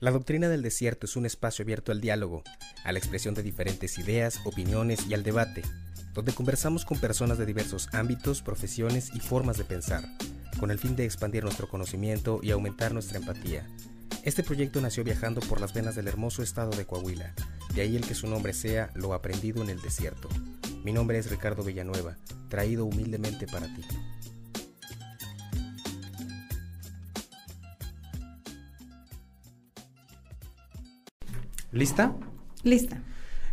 La doctrina del desierto es un espacio abierto al diálogo, a la expresión de diferentes ideas, opiniones y al debate, donde conversamos con personas de diversos ámbitos, profesiones y formas de pensar, con el fin de expandir nuestro conocimiento y aumentar nuestra empatía. Este proyecto nació viajando por las venas del hermoso estado de Coahuila, de ahí el que su nombre sea Lo aprendido en el desierto. Mi nombre es Ricardo Villanueva, traído humildemente para ti. ¿Lista? Lista.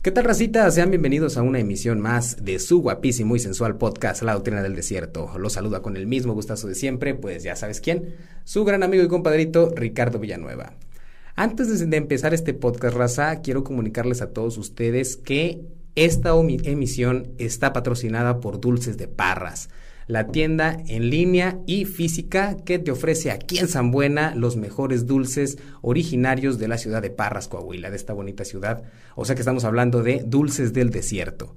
¿Qué tal, racita? Sean bienvenidos a una emisión más de su guapísimo y sensual podcast, La Doctrina del Desierto. Los saluda con el mismo gustazo de siempre, pues ya sabes quién, su gran amigo y compadrito, Ricardo Villanueva. Antes de empezar este podcast, raza, quiero comunicarles a todos ustedes que esta emisión está patrocinada por Dulces de Parras la tienda en línea y física que te ofrece aquí en San Buena los mejores dulces originarios de la ciudad de Parras, Coahuila, de esta bonita ciudad. O sea que estamos hablando de dulces del desierto.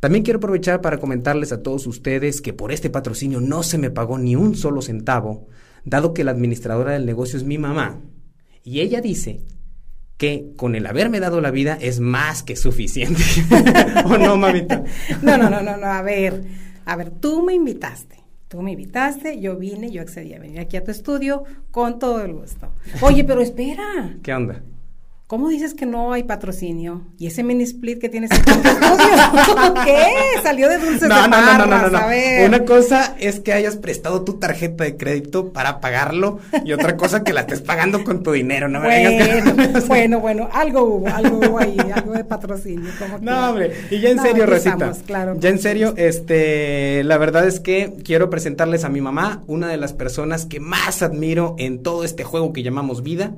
También quiero aprovechar para comentarles a todos ustedes que por este patrocinio no se me pagó ni un solo centavo, dado que la administradora del negocio es mi mamá. Y ella dice que con el haberme dado la vida es más que suficiente. ¿O no, mamita? No, no, no, no, no, a ver. A ver, tú me invitaste. Tú me invitaste, yo vine, yo accedí a venir aquí a tu estudio con todo el gusto. Oye, pero espera. ¿Qué onda? ¿Cómo dices que no hay patrocinio? ¿Y ese mini split que tienes en tu estudio? ¿Qué? Salió de dulces no, de no, no, no, no, no, no. Una cosa es que hayas prestado tu tarjeta de crédito para pagarlo y otra cosa que la estés pagando con tu dinero, no me bueno, bueno, bueno, algo hubo, algo hubo ahí, algo de patrocinio. Como no, hombre, y ya en serio, Rosita, claro, ya en serio, este, la verdad es que quiero presentarles a mi mamá, una de las personas que más admiro en todo este juego que llamamos vida.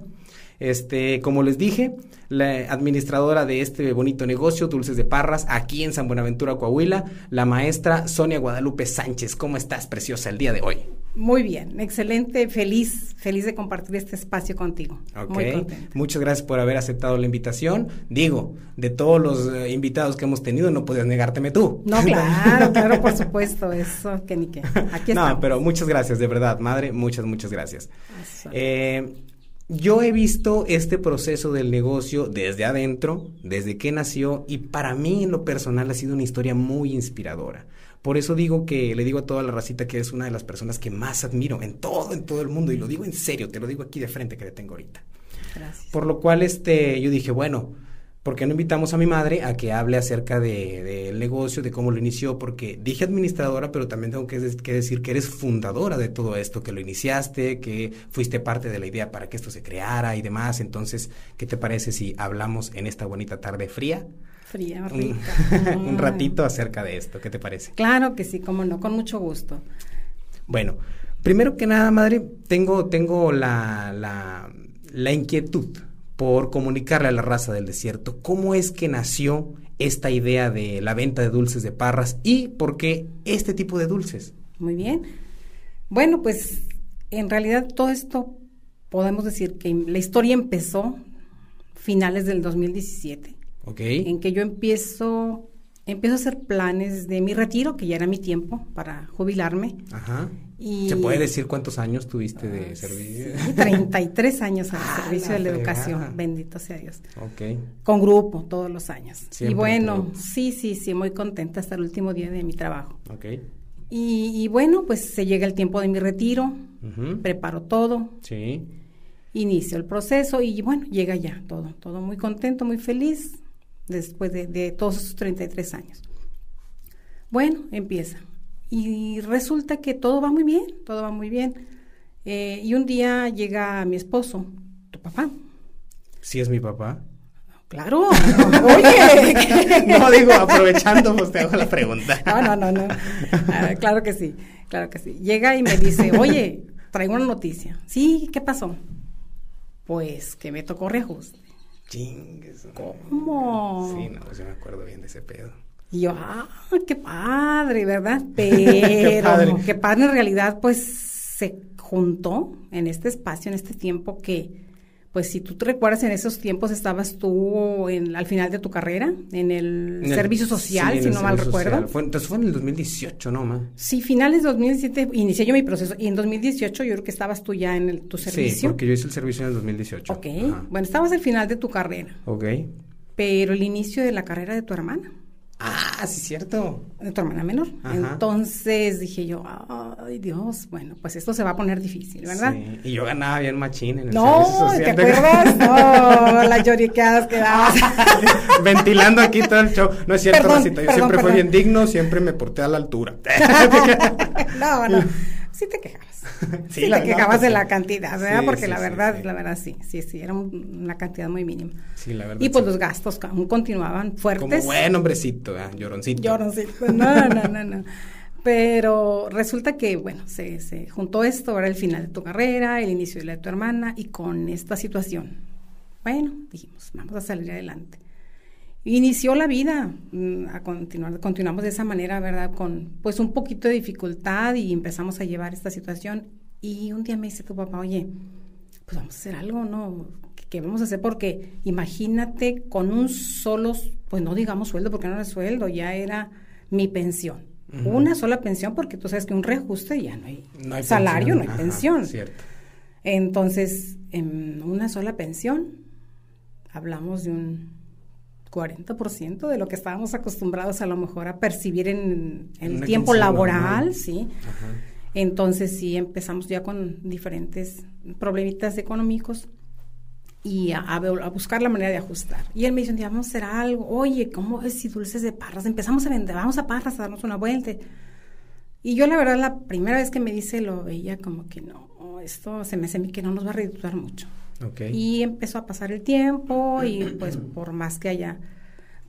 Este, como les dije, la administradora de este bonito negocio, Dulces de Parras, aquí en San Buenaventura, Coahuila, la maestra Sonia Guadalupe Sánchez. ¿Cómo estás, preciosa, el día de hoy? Muy bien, excelente, feliz, feliz de compartir este espacio contigo. Ok, muchas gracias por haber aceptado la invitación. Digo, de todos los eh, invitados que hemos tenido, no podías negárteme tú. No, claro, claro, por supuesto, eso, que ni qué. Aquí No, pero muchas gracias, de verdad, madre, muchas, muchas gracias. Eh, yo he visto este proceso del negocio desde adentro, desde que nació, y para mí en lo personal ha sido una historia muy inspiradora. Por eso digo que le digo a toda la racita que es una de las personas que más admiro en todo, en todo el mundo, y lo digo en serio, te lo digo aquí de frente que le tengo ahorita. Gracias. Por lo cual, este, yo dije, bueno, ¿por qué no invitamos a mi madre a que hable acerca del de, negocio, de cómo lo inició? Porque dije administradora, pero también tengo que, decir que eres fundadora de todo esto, que lo iniciaste, que fuiste parte de la idea para que esto se creara y demás. Entonces, ¿qué te parece si hablamos en esta bonita tarde fría? Fría, rica. Un, ratito acerca de esto, ¿qué te parece? Claro que sí, cómo no, con mucho gusto. Bueno, primero que nada, madre, tengo, tengo la, la, la inquietud por comunicarle a la raza del desierto cómo es que nació esta idea de la venta de dulces de parras y por qué este tipo de dulces. Muy bien. Bueno, pues en realidad todo esto podemos decir que la historia empezó finales del 2017. Ok. En que yo empiezo empiezo a hacer planes de mi retiro, que ya era mi tiempo para jubilarme. Ajá. ¿Se puede decir cuántos años tuviste de servicio? Sí, 33 años al ah, servicio de la educación, bendito sea Dios. Ok. Con grupo, todos los años. y bueno, sí, sí, sí, muy contenta hasta el último día de mi trabajo. Ok. Y, bueno, pues se llega el tiempo de mi retiro, preparo todo. Sí. Inicio el proceso y bueno, llega ya todo, todo muy contento, muy feliz después de, de todos esos 33 años. Bueno, empieza y resulta que todo va muy bien, todo va muy bien. Eh, y un día llega mi esposo, tu papá. ¿Sí es mi papá? Claro. Oye. no digo, aprovechando, pues te hago la pregunta. no, no, no, no. Ah, claro que sí, claro que sí. Llega y me dice, oye, traigo una noticia. Sí, ¿qué pasó? Pues que me tocó reajuste. Chingues. ¿Cómo? Sí, no, pues yo me acuerdo bien de ese pedo. Y yo, ah, qué padre, ¿verdad? Pero qué, padre. en realidad, pues se juntó en este espacio, en este tiempo que, pues si tú te recuerdas, en esos tiempos estabas tú en, al final de tu carrera, en el, servicio social, si no mal recuerdo. Fue, entonces fue en el 2018, ¿no, ma? Sí, finales de 2017 inicié yo mi proceso y en 2018 yo creo que estabas tú ya en el, tu servicio. Sí, porque yo hice el servicio en el 2018. Ok, bueno, estabas al final de tu carrera. Ok. Pero el inicio de la carrera de tu hermana. Ah, sí, cierto. De tu hermana menor. Entonces dije yo, ay Dios, bueno, pues esto se va a poner difícil, ¿verdad? Sí, y yo ganaba bien machín en el no, ¿te acuerdas? no, las lloriqueadas que dabas. Ventilando aquí todo el show. No es cierto, Rosita, yo siempre fui bien digno, siempre me porté a la altura. no, no, sí te quejabas. sí, te quejabas de la cantidad, ¿verdad? Porque la verdad, la verdad sí, sí, sí, era una cantidad muy mínima. Sí, la verdad. Y pues los gastos aún continuaban fuertes. Como buen hombrecito, ¿eh? lloroncito. Lloroncito, no, no, no, no. Pero resulta que, bueno, se, se juntó esto, era el final de tu carrera, el inicio de la de tu hermana, y con esta situación, bueno, dijimos, vamos a salir adelante inició la vida mm, a continuar, continuamos de esa manera, ¿verdad? Con pues un poquito de dificultad y empezamos a llevar esta situación y un día me dice tu papá, oye, pues vamos a hacer algo, ¿no? ¿Qué, vamos a hacer? Porque imagínate con un solo, pues no digamos sueldo, porque no era sueldo, ya era mi pensión. Una sola pensión, porque tú sabes que un reajuste ya no hay, salario, no hay pensión. Cierto. Entonces, en una sola pensión, hablamos de un 40% de lo que estábamos acostumbrados a lo mejor a percibir en, el tiempo laboral, ¿sí? Entonces sí empezamos ya con diferentes problemitas económicos y a, buscar la manera de ajustar. Y él me dice vamos a hacer algo, oye, ¿cómo es si dulces de parras? Empezamos a vender, vamos a parras a darnos una vuelta. Y yo la verdad la primera vez que me dice lo veía como que no, esto se me hace que no nos va a reducir mucho. Y empezó a pasar el tiempo y pues por más que haya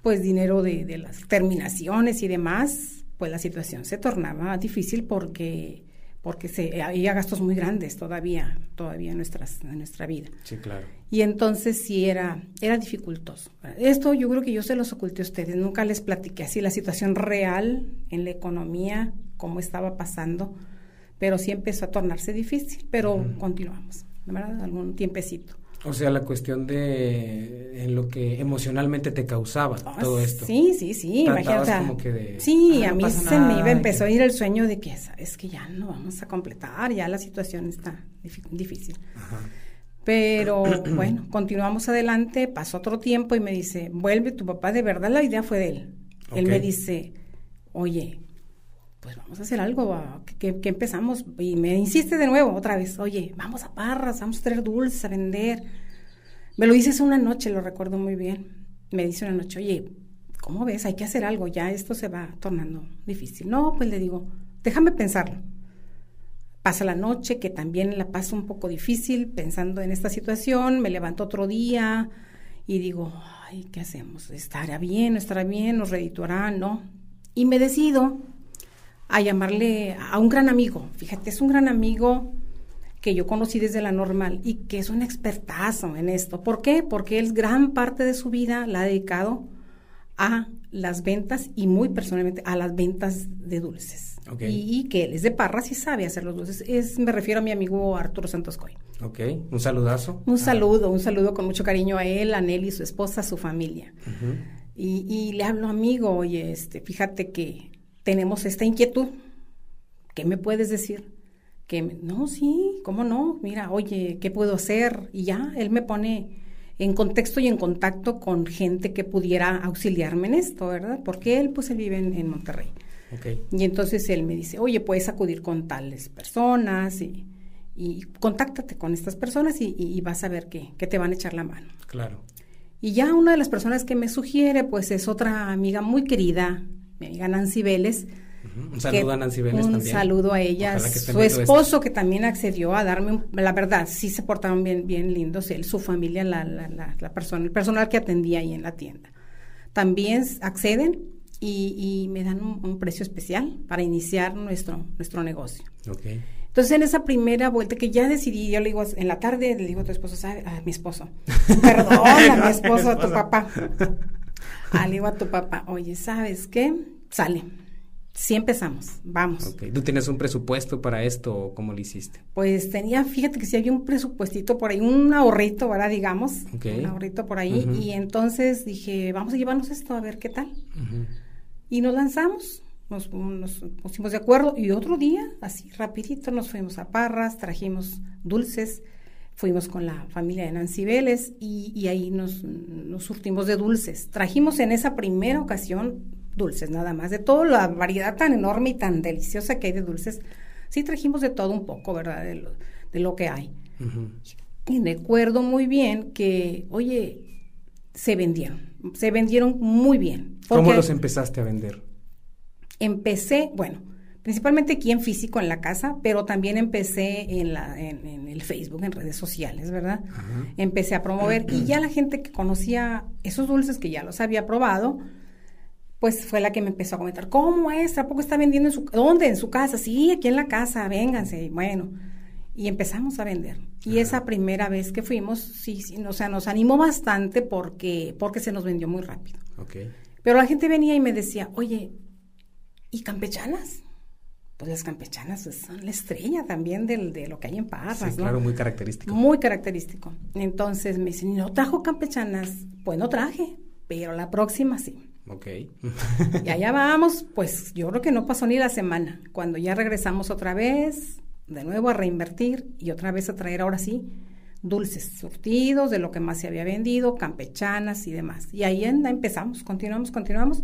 pues dinero de, las terminaciones y demás, pues la situación se tornaba difícil porque porque se, había gastos muy grandes todavía, todavía en, nuestras, en nuestra vida. Sí, claro. Y entonces sí era, era dificultoso. Esto yo creo que yo se los oculté a ustedes, nunca les platiqué así la situación real en la economía, cómo estaba pasando, pero sí empezó a tornarse difícil, pero continuamos. ¿Verdad? Algún tiempecito. O sea, la cuestión de en lo que emocionalmente te causaba ah, todo esto. Sí, sí, sí, imagínate. Como que de, sí, a mí se me iba, empezó a ir el sueño de que es que ya no vamos a completar, ya la situación está difícil. Pero bueno, continuamos adelante, pasó otro tiempo y me dice, vuelve tu papá, de verdad la idea fue de él. Él me dice, oye, pues vamos a hacer algo, que, empezamos, y me insiste de nuevo otra vez, oye, vamos a Parras, vamos a traer dulces a vender. Me lo dices una noche, lo recuerdo muy bien. Me dice una noche, oye, ¿cómo ves? Hay que hacer algo, ya esto se va tornando difícil. No, pues le digo, déjame pensarlo. Pasa la noche, que también la paso un poco difícil pensando en esta situación, me levanto otro día y digo, ay, ¿qué hacemos? ¿Estará bien? ¿Estará bien? ¿Nos redituará? No. Y me decido a llamarle a un gran amigo. Fíjate, es un gran amigo que yo conocí desde la normal y que es un expertazo en esto. ¿Por qué? Porque él gran parte de su vida la ha dedicado a las ventas y muy personalmente a las ventas de dulces. Y, que él es de Parras y sabe hacer los dulces. Es, me refiero a mi amigo Arturo Santos Coy. Ok, un saludazo. Un saludo, un saludo con mucho cariño a él, a Nelly, su esposa, a su familia. y, y, le hablo, amigo, oye, este, fíjate que tenemos esta inquietud. ¿Qué me puedes decir? Que no, sí, ¿cómo no? Mira, oye, ¿qué puedo hacer? Y ya, él me pone en contexto y en contacto con gente que pudiera auxiliarme en esto, ¿verdad? Porque él, pues, él vive en, Monterrey. Okay. Y entonces él me dice, oye, puedes acudir con tales personas y, y contáctate con estas personas y, y, vas a ver que, que, te van a echar la mano. Claro. Y ya una de las personas que me sugiere, pues es otra amiga muy querida, mi amiga Nancy Vélez. Un saludo a Nancy Vélez un saludo a ella, su esposo que también accedió a darme, la verdad, sí se portaron bien, bien lindos, él, su familia, la, la, la, persona, el personal que atendía ahí en la tienda. También acceden y, me dan un, precio especial para iniciar nuestro, nuestro negocio. Okay. Entonces, en esa primera vuelta que ya decidí, yo le digo, en la tarde le digo a tu esposo, a mi esposo, perdón, a mi esposo, a tu papá. Le digo a tu papá, oye, ¿sabes qué? Sale. Sí empezamos, vamos. ¿Tú tienes un presupuesto para esto o cómo lo hiciste? Pues tenía, fíjate que sí había un presupuestito por ahí, un ahorrito, ¿verdad? Digamos, un ahorrito por ahí. Y entonces dije, vamos a llevarnos esto a ver qué tal. Y nos lanzamos, nos, nos pusimos de acuerdo y otro día, así rapidito, nos fuimos a Parras, trajimos dulces, fuimos con la familia de Nancy Vélez y, y ahí nos, nos surtimos de dulces. Trajimos en esa primera ocasión dulces nada más, de toda la variedad tan enorme y tan deliciosa que hay de dulces. Sí trajimos de todo un poco, ¿verdad? De lo, de lo que hay. Ujú. Y recuerdo muy bien que, oye, se vendieron, se vendieron muy bien. ¿Cómo los empezaste a vender? empecé, bueno, principalmente aquí en físico, en la casa, pero también empecé en, la, en, en el Facebook, en redes sociales, ¿verdad? Ajá. Empecé a promover y ya la gente que conocía esos dulces que ya los había probado, pues fue la que me empezó a comentar, ¿cómo es? ¿A poco está vendiendo en su, dónde? En su casa, sí, aquí en la casa, vénganse, y bueno. Y empezamos a vender. Y esa primera vez que fuimos, sí, sí, o sea, nos animó bastante porque, porque se nos vendió muy rápido. Ok. Pero la gente venía y me decía, oye, ¿y campechanas? Pues las campechanas pues, son la estrella también del, de lo que hay en Parras, Sí, ¿no? claro, muy característico. Muy característico. Entonces me dicen, ¿no trajo campechanas? Pues no traje, pero la próxima sí. Ok. Y allá vamos, pues yo creo que no pasó ni la semana. Cuando ya regresamos otra vez, de nuevo a reinvertir y otra vez a traer ahora sí dulces surtidos de lo que más se había vendido, campechanas y demás. Y ahí anda, empezamos, continuamos, continuamos.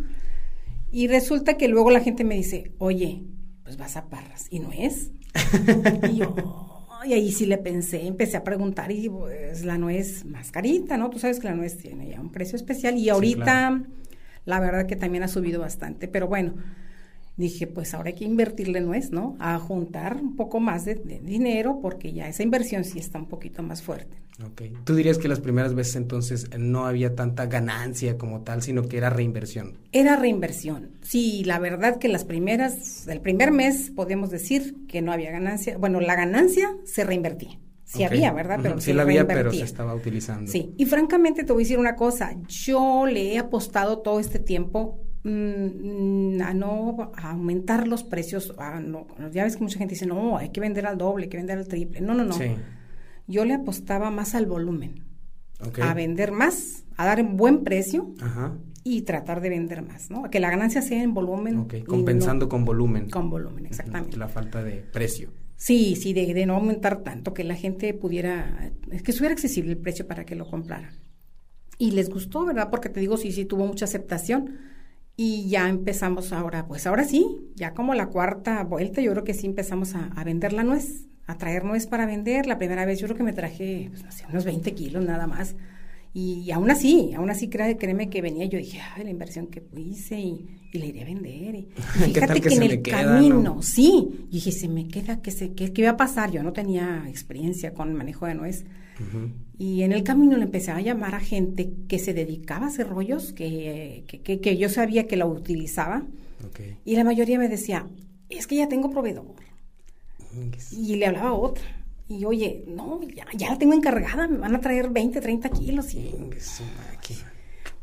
Y resulta que luego la gente me dice, oye, pues vas a Parras, ¿y no es? y yo, y ahí sí le pensé, empecé a preguntar y pues la nuez más carita, ¿no? Tú sabes que la nuez tiene ya un precio especial y ahorita claro. la verdad que también ha subido bastante, pero bueno, dije, pues ahora hay que invertirle nuez, ¿no? A juntar un poco más de, de dinero porque ya esa inversión sí está un poquito más fuerte. Ok. ¿Tú dirías que las primeras veces entonces no había tanta ganancia como tal, sino que era reinversión? Era reinversión. Sí, la verdad que las primeras, el primer mes podemos decir que no había ganancia. Bueno, la ganancia se reinvertía. Sí había, ¿verdad? Pero sí la había, pero se estaba utilizando. Sí, y francamente te voy a decir una cosa, yo le he apostado todo este tiempo mm, a no a aumentar los precios, a no, ya ves que mucha gente dice, no, hay que vender al doble, hay que vender al triple, no, no, no, Sí. Yo le apostaba más al volumen, Ok. a vender más, a dar un buen precio Ajá. y tratar de vender más, ¿no? Que la ganancia sea en volumen. Ok. y Compensando no- con volumen. con volumen, exactamente. La falta de precio. Sí, sí, de, de no aumentar tanto, que la gente pudiera, es que estuviera accesible el precio para que lo compraran. Y les gustó, ¿verdad? Porque te digo, sí, sí, tuvo mucha aceptación. Y ya empezamos ahora, pues ahora sí, ya como la cuarta vuelta, yo creo que sí empezamos a, a vender la nuez, a traer nuez para vender. La primera vez yo creo que me traje, pues, no sé, unos 20 kilos nada más. Y, aún así, aún así, créeme que venía, yo dije, ay, la inversión que hice y, y la iré a vender. Y, y ¿Qué fíjate que que, en el queda, camino, no? sí, y dije, se me queda, que se, ¿qué, qué va a pasar? Yo no tenía experiencia con el manejo de nuez. Y en el camino le empecé a llamar a gente que se dedicaba a hacer rollos, que, que, yo sabía que la utilizaba. Y la mayoría me decía, es que ya tengo proveedor. Y le hablaba a otra. Y oye, no, ya, ya la tengo encargada, me van a traer 20, 30 kilos. Y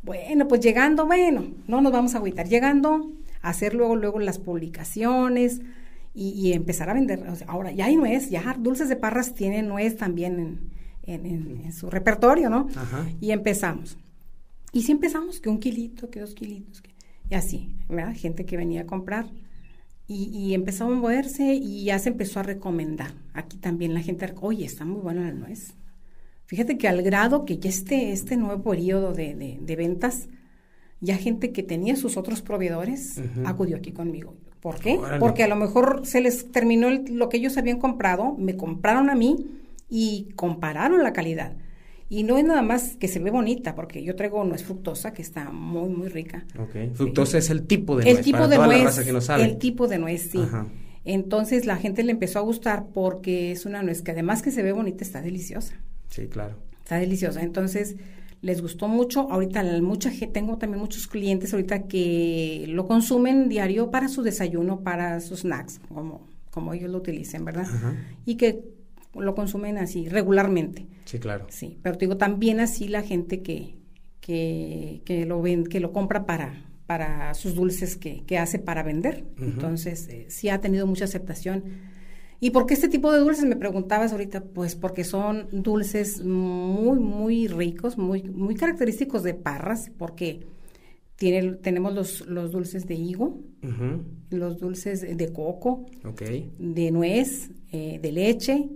bueno, pues llegando, bueno, no nos vamos a agüitar. Llegando a hacer luego, luego las publicaciones y, y empezar a vender. O sea, ahora ya hay nuez, ya Dulces de Parras tiene nuez también en, en- en- en su repertorio, ¿no? Ajá. Y empezamos. Y sí empezamos, que un kilito, que dos kilitos, que, y así, ¿verdad? Gente que venía a comprar. Y, y empezó a moverse y ya se empezó a recomendar. Aquí también la gente, oye, está muy buena la nuez. Fíjate que al grado que ya este, este nuevo periodo de, de- de ventas, ya gente que tenía sus otros proveedores acudió aquí conmigo. ¿Por qué? Órale. Porque a lo mejor se les terminó el- lo que ellos habían comprado, me compraron a mí y compararon la calidad. Y no es nada más que se ve bonita, porque yo traigo nuez fructosa que está muy, muy rica. Ok. Fructosa es el tipo de el nuez. tipo para de toda nuez, la raza que no sabe. el tipo de nuez, sí. Ajá. Entonces la gente le empezó a gustar porque es una nuez que además que se ve bonita, está deliciosa. Sí, claro. Está deliciosa. Entonces, les gustó mucho. Ahorita mucha gente, tengo también muchos clientes ahorita que lo consumen diario para su desayuno, para sus snacks, como, como ellos lo utilicen, ¿verdad? Ajá. Y que lo consumen así regularmente. Sí, claro. Sí, pero te digo también así la gente que, que, que lo ven, que lo compra para, para sus dulces que, que hace para vender. Entonces, eh, sí ha tenido mucha aceptación. ¿Y por qué este tipo de dulces? Me preguntabas ahorita, pues porque son dulces muy, muy ricos, muy, muy característicos de Parras, porque tiene, tenemos los, los dulces de higo, los dulces de coco, de nuez, eh, de leche,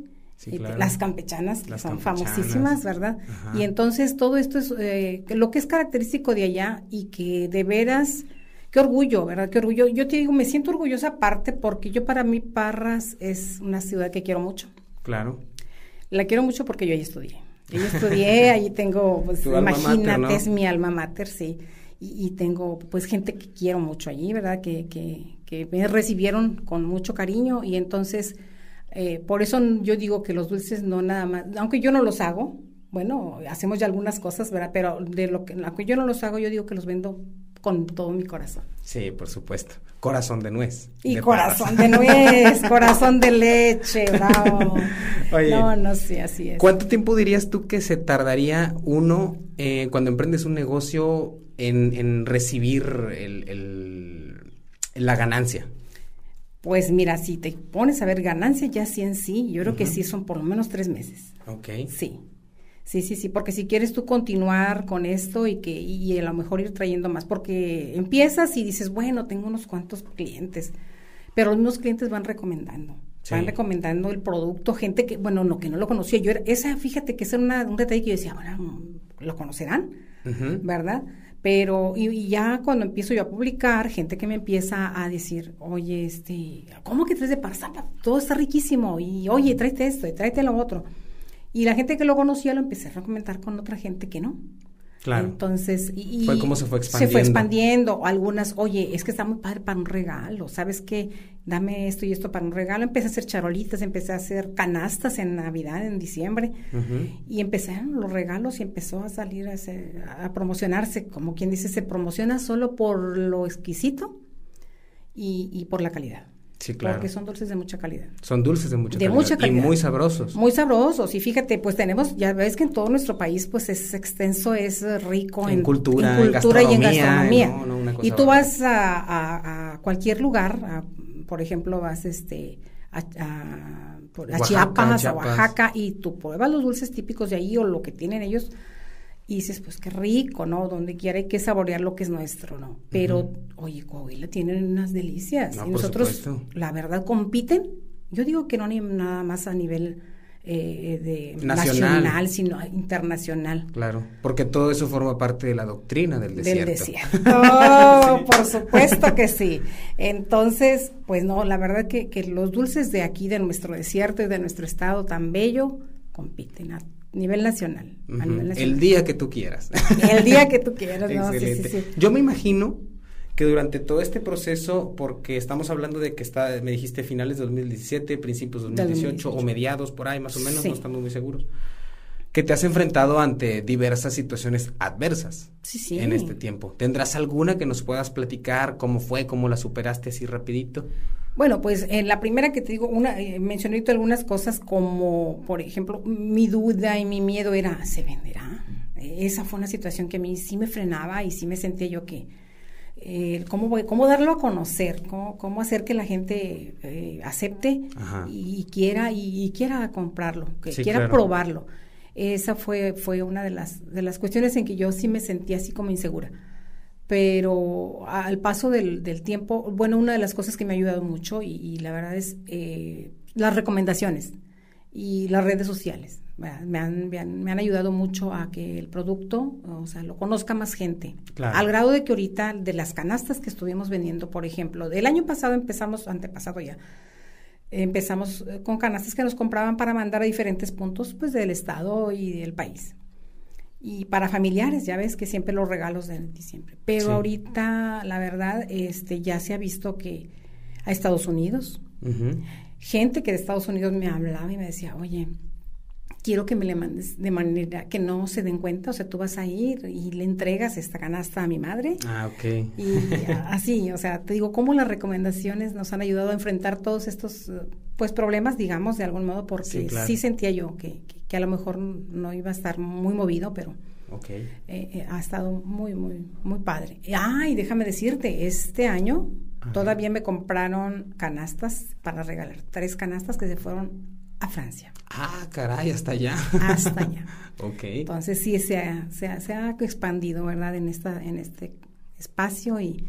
las campechanas, que son famosísimas, ¿verdad? Y entonces todo esto es eh, lo que es característico de allá y que de veras qué orgullo, ¿verdad? Qué orgullo. Yo te digo, me siento orgullosa aparte porque yo para mí Parras es una ciudad que quiero mucho. Claro. La quiero mucho porque yo ahí estudié. Yo estudié, allí tengo, pues imagínate, es mi alma mater, sí. Y, tengo pues gente que quiero mucho allí, ¿verdad? Que, que, que me recibieron con mucho cariño y entonces, eh, por eso yo digo que los dulces no nada más, aunque yo no los hago, bueno, hacemos ya algunas cosas, ¿verdad? Pero de lo que, aunque yo no los hago, yo digo que los vendo con todo mi corazón. Sí, por supuesto. Corazón de nuez. Y corazón de nuez, corazón de leche, bravo. Oye, no, no sé, así es. ¿Cuánto tiempo dirías tú que se tardaría uno eh, cuando emprendes un negocio en, recibir el, la ganancia? Pues mira, si te pones a ver ganancia ya sí en sí, yo creo que sí son por lo menos tres meses. Ok. Sí. Sí, sí, sí, porque si quieres tú continuar con esto y que y a lo mejor ir trayendo más, porque empiezas y dices, bueno, tengo unos cuantos clientes, pero los mismos clientes van recomendando, van recomendando el producto, gente que, bueno, no, que no lo conocía, yo era, esa, fíjate que ese era un detalle que yo decía, bueno, lo conocerán, ¿verdad? Pero, y, ya cuando empiezo yo a publicar, gente que me empieza a decir, oye, este, ¿cómo que traes de Parzapa? Todo está riquísimo, y oye, tráete esto, y tráete lo otro. Y la gente que lo conocía lo empecé a recomendar con otra gente que no. Claro. Entonces, y, fue como se fue expandiendo. Se fue expandiendo. Algunas, oye, es que está muy padre para un regalo, ¿sabes qué? Dame esto y esto para un regalo. Empecé a hacer charolitas, empecé a hacer canastas en Navidad, en diciembre. Y empezaron los regalos y empezó a salir a, a, promocionarse. Como quien dice, se promociona solo por lo exquisito y, y por la calidad. Sí, claro. Porque son dulces de mucha calidad. Son dulces de mucha, de mucha calidad. Y muy sabrosos. Muy sabrosos. Y fíjate, pues tenemos, ya ves que en todo nuestro país, pues es extenso, es rico en, cultura, en cultura y en gastronomía. y tú vas a, a, cualquier lugar, por ejemplo, vas este a, a Chiapas, a Oaxaca, y tú pruebas los dulces típicos de ahí o lo que tienen ellos y dices, pues qué rico, ¿no? Donde quiera hay que saborear lo que es nuestro, ¿no? Pero, oye, Coahuila tienen unas delicias. y nosotros, la verdad, compiten. Yo digo que no ni nada más a nivel eh, de nacional. sino internacional. Claro, porque todo eso forma parte de la doctrina del desierto. Del desierto, oh, por supuesto que sí. Entonces, pues no, la verdad que, que los dulces de aquí, de nuestro desierto y de nuestro estado tan bello, compiten a nivel nacional, El día que tú quieras. El día que tú quieras, no, sí, sí, sí. Yo me imagino que durante todo este proceso, porque estamos hablando de que está, me dijiste finales de 2017, principios de 2018, o mediados por ahí más o menos, no estamos muy seguros, que te has enfrentado ante diversas situaciones adversas en este tiempo. ¿Tendrás alguna que nos puedas platicar cómo fue, cómo la superaste así rapidito? Bueno, pues en la primera que te digo, una eh, mencioné algunas cosas como, por ejemplo, mi duda y mi miedo era, ¿se venderá? Esa fue una situación que a mí sí me frenaba y sí me sentía yo que, eh, ¿cómo, voy, ¿cómo darlo a conocer? ¿Cómo, cómo hacer que la gente eh, acepte y, quiera y, quiera comprarlo, que quiera probarlo? Esa fue, fue una de las, de las cuestiones en que yo sí me sentía así como insegura pero al paso del, del, tiempo, bueno, una de las cosas que me ha ayudado mucho y, la verdad es eh, las recomendaciones y las redes sociales. Me han, me han, me, han, ayudado mucho a que el producto, o sea, lo conozca más gente. Al grado de que ahorita, de las canastas que estuvimos vendiendo, por ejemplo, del año pasado empezamos, antepasado ya, empezamos eh, con canastas que nos compraban para mandar a diferentes puntos, pues, del estado y del país. Y para familiares, ya ves que siempre los regalos de diciembre. Pero ahorita, la verdad, este ya se ha visto que a Estados Unidos, gente que de Estados Unidos me hablaba y me decía, oye, quiero que me le mandes de manera que no se den cuenta, o sea, tú vas a ir y le entregas esta canasta a mi madre. Ah, ok. Y así, o sea, te digo, cómo las recomendaciones nos han ayudado a enfrentar todos estos, pues, problemas, digamos, de algún modo, porque sí, sentía yo que, que, a lo mejor no iba a estar muy movido, pero. Eh, eh, ha estado muy, muy, muy padre. Ay, déjame decirte, este año Ajá. todavía me compraron canastas para regalar. Tres canastas que se fueron a Francia. Ah, caray, hasta allá. Hasta allá. ok. Entonces sí se ha, se ha, se ha expandido, ¿verdad? En, esta, en este espacio y,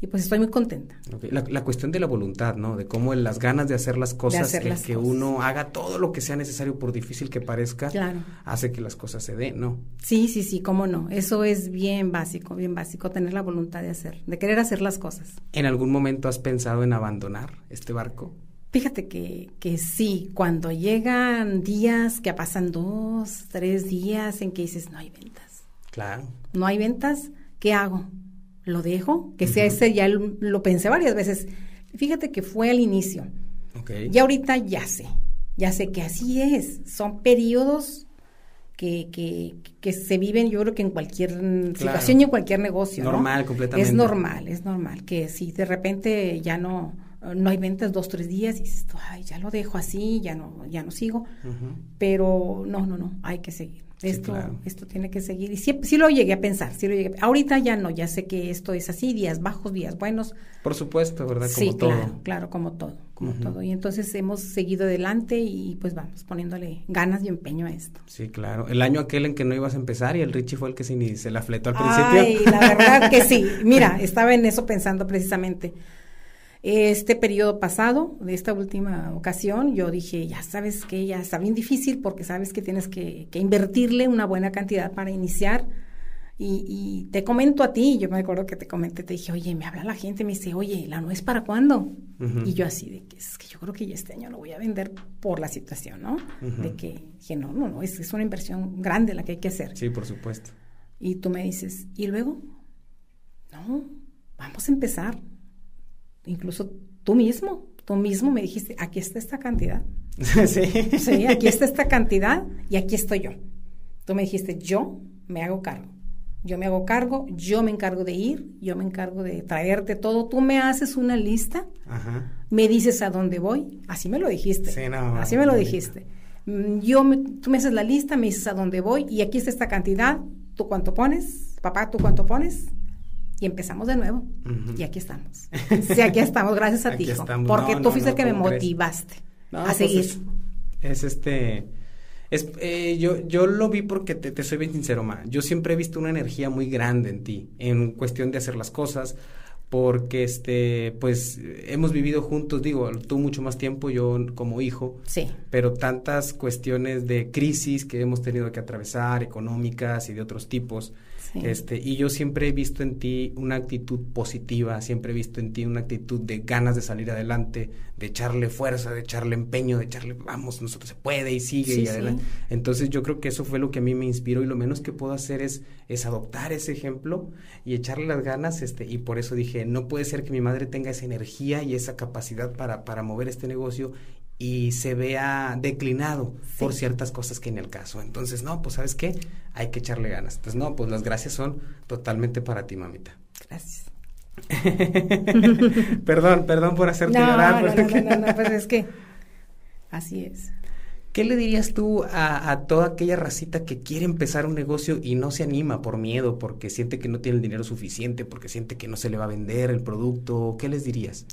y pues estoy muy contenta. La, la cuestión de la voluntad, ¿no? De cómo las ganas de hacer las cosas, hacer el las que cosas. uno haga todo lo que sea necesario por difícil que parezca, Claro. hace que las cosas se den, ¿no? Sí, sí, sí, cómo no. Eso es bien básico, bien básico, tener la voluntad de hacer, de querer hacer las cosas. ¿En algún momento has pensado en abandonar este barco? Fíjate que, que sí, cuando llegan días que pasan dos, tres días en que dices, no hay ventas, Claro. no hay ventas, ¿qué hago? ¿Lo dejo? Que sea ese, ya lo, lo pensé varias veces. Fíjate que fue al inicio. Ok. Y ahorita ya sé, ya sé que así es. Son periodos que, que, que se viven, yo creo que en cualquier situación y en cualquier negocio. ¿no? Normal, completamente. Es normal, es normal. Que si de repente ya no, no hay ventas dos, tres días y dices, ay, ya lo dejo así, ya no, ya no sigo. Pero no, no, no, hay que seguir. Sí, Esto, claro. esto tiene que seguir. Y sí, sí lo llegué a pensar, sí lo llegué. Ahorita ya no, ya sé que esto es así, días bajos, días buenos. Por supuesto, ¿verdad? Sí, Como todo. claro, claro, como todo, como todo. Y entonces hemos seguido adelante y pues vamos poniéndole ganas y empeño a esto. Sí, claro. El año aquel en que no ibas a empezar y el Richie fue el que se, se la fletó al principio. Ay, la verdad que sí. Mira, estaba en eso pensando precisamente. Este periodo pasado, de esta última ocasión, yo dije, ya sabes que ya está bien difícil porque sabes que tienes que, que invertirle una buena cantidad para iniciar. Y, y te comento a ti, yo me acuerdo que te comenté, te dije, oye, me habla la gente, me dice, oye, ¿la no es para cuándo? Ujú. Y yo así, de que es que yo creo que ya este año lo voy a vender por la situación, ¿no? Ujú. De que dije, no, no, no, es, es una inversión grande la que hay que hacer. Sí, por supuesto. Y tú me dices, ¿y luego? No, vamos a empezar. Incluso tú mismo, tú mismo me dijiste, aquí está esta cantidad. sí. Sí, aquí está esta cantidad y aquí estoy yo. Tú me dijiste, yo me hago cargo. Yo me hago cargo, yo me encargo de ir, yo me encargo de traerte todo. Tú me haces una lista, Ajá. me dices a dónde voy. Así me lo dijiste. Sí, no, Así me lo dijiste. Mm, Yo me- tú me haces la lista, me dices a dónde voy y aquí está esta cantidad. ¿Tú cuánto pones? Papá, ¿tú cuánto pones? Y empezamos de nuevo. Y aquí estamos. Sí, aquí estamos, gracias a ti, Aquí hijo. estamos. Porque No, tú no, fuiste no, el que me motivaste a pues seguir. es, es este. Es, eh, yo, yo lo vi porque te, te soy bien sincero, ma. Yo siempre he visto una energía muy grande en ti, en cuestión de hacer las cosas, porque este, pues, hemos vivido juntos, digo, tú mucho más tiempo, yo como hijo, Sí, pero tantas cuestiones de crisis que hemos tenido que atravesar, económicas y de otros tipos. Sí. Este, y yo siempre he visto en ti una actitud positiva, siempre he visto en ti una actitud de ganas de salir adelante, de echarle fuerza, de echarle empeño, de echarle, vamos, nosotros se puede y sigue Sí, y sí. adelante. Entonces yo creo que eso fue lo que a mí me inspiró y lo menos que puedo hacer es, es adoptar ese ejemplo y echarle las ganas, este, y por eso dije, no puede ser que mi madre tenga esa energía y esa capacidad para, para mover este negocio y se vea declinado por ciertas cosas que en el caso. Entonces, no, pues sabes qué, hay que echarle ganas. Entonces, no, pues las gracias son totalmente para ti, mamita. Gracias. perdón, perdón por hacerte No, llorar. no, pero- no, no, no, pues es que así es. ¿Qué le dirías tú a, a toda aquella racita que quiere empezar un negocio y no se anima por miedo, porque siente que no tiene el dinero suficiente, porque siente que no se le va a vender el producto? ¿Qué les dirías?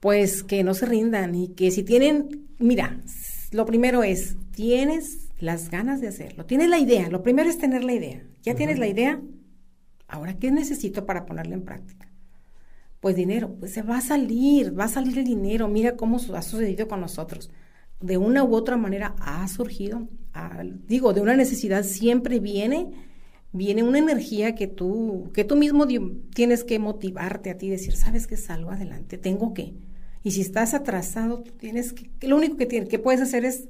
Pues que no se rindan y que si tienen, mira, lo primero es, tienes las ganas de hacerlo, tienes la idea, lo primero es tener la idea. Ya tienes la idea, ahora ¿qué necesito para ponerla en práctica? Pues dinero, pues se va a salir, va a salir el dinero, mira cómo ha sucedido con nosotros. De una u otra manera ha surgido, digo, de una necesidad siempre viene, viene una energía que tú, que tú mismo tienes que motivarte a ti, decir, sabes que salgo adelante, tengo que. Y si estás atrasado, tú tienes que, que lo único que, tienes, que puedes hacer es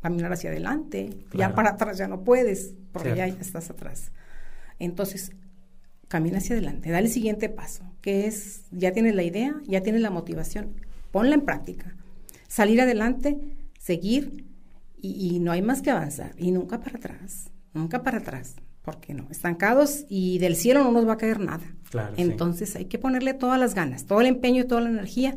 caminar hacia adelante. Ya para atrás ya no puedes, porque ya estás atrás. Entonces, camina hacia adelante, dale el siguiente paso, que es, ya tienes la idea, ya tienes la motivación, ponla en práctica. Salir adelante, seguir, y, y no hay más que avanzar, y nunca para atrás, nunca para atrás, porque no, estancados y del cielo no nos va a caer nada. Claro, sí. Entonces hay que ponerle todas las ganas, todo el empeño y toda la energía,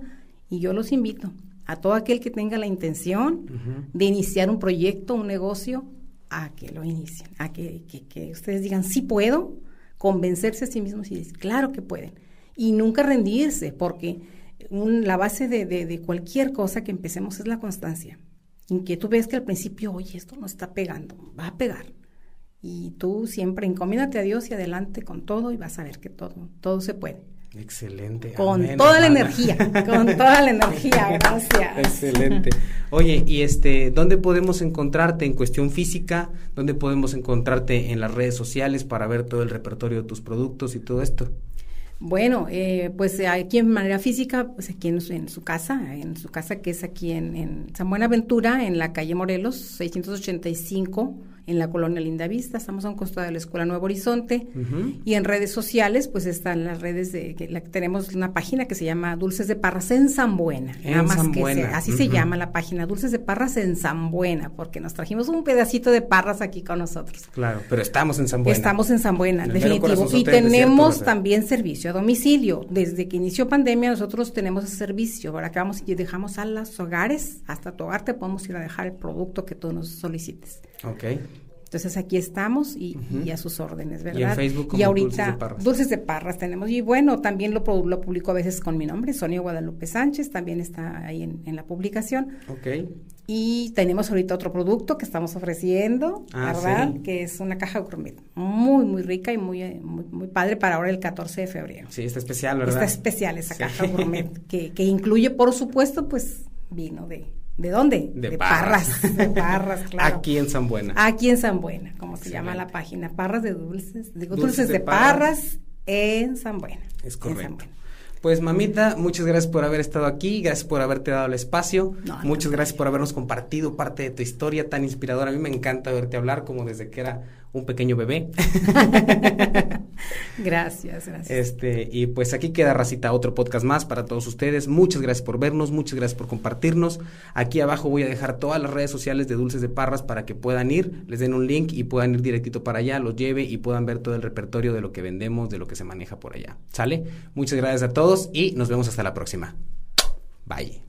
y yo los invito a todo aquel que tenga la intención de iniciar un proyecto, un negocio, a que lo inicien, a que, que, ustedes digan, sí puedo, convencerse a sí mismos y decir, claro que pueden. Y nunca rendirse, porque la base de, de, cualquier cosa que empecemos es la constancia. En que tú ves que al principio, oye, esto no está pegando, va a pegar. Y tú siempre encomídate a Dios y adelante con todo y vas a ver que todo, todo se puede. Excelente. Con toda la energía, con toda la energía, gracias. Excelente. Oye, y este, ¿dónde podemos encontrarte en cuestión física? ¿Dónde podemos encontrarte en las redes sociales para ver todo el repertorio de tus productos y todo esto? Bueno, eh, pues aquí en manera física, pues aquí en, en, su casa, en su casa que es aquí en, en San Buenaventura, en la calle Morelos, 685 en la colonia Linda Vista, estamos a un costado de la Escuela Nuevo Horizonte y en redes sociales pues están las redes de que la, tenemos una página que se llama Dulces de Parras en San Buena, nada más que así se llama la página Dulces de Parras en San Buena, porque nos trajimos un pedacito de parras aquí con nosotros. Claro, pero estamos en San Buena. Estamos en San Buena, definitivo. Y tenemos también servicio a domicilio. Desde que inició pandemia nosotros tenemos ese servicio, ahora que vamos y dejamos a los hogares, hasta tu hogar te podemos ir a dejar el producto que tú nos solicites. Ok. Entonces aquí estamos y, a sus órdenes, ¿verdad? Y en Facebook como y ahorita Dulces de Parras. Dulces de Parras tenemos. Y bueno, también lo, lo publico a veces con mi nombre, Sonia Guadalupe Sánchez, también está ahí en, la publicación. Ok. Y tenemos ahorita otro producto que estamos ofreciendo, ah, ¿verdad? Que es una caja gourmet muy, muy rica y muy, muy, padre para ahora el 14 de febrero. Sí, está especial, ¿verdad? Está especial esa caja gourmet, que, que incluye, por supuesto, pues vino de ¿De dónde? De, Parras. De Parras, claro. Aquí en San Buena. Aquí en San Buena, como se llama la página. Parras de Dulces. Digo, Dulces, de, parras. en San Buena. Es correcto. Pues mamita, muchas gracias por haber estado aquí, gracias por haberte dado el espacio, muchas gracias por habernos compartido parte de tu historia tan inspiradora. A mí me encanta verte hablar como desde que era un pequeño bebé. gracias, gracias. Este, y pues aquí queda Racita, otro podcast más para todos ustedes. Muchas gracias por vernos, muchas gracias por compartirnos. Aquí abajo voy a dejar todas las redes sociales de Dulces de Parras para que puedan ir, les den un link y puedan ir directito para allá, los lleve y puedan ver todo el repertorio de lo que vendemos, de lo que se maneja por allá. ¿Sale? Muchas gracias a todos y nos vemos hasta la próxima. Bye.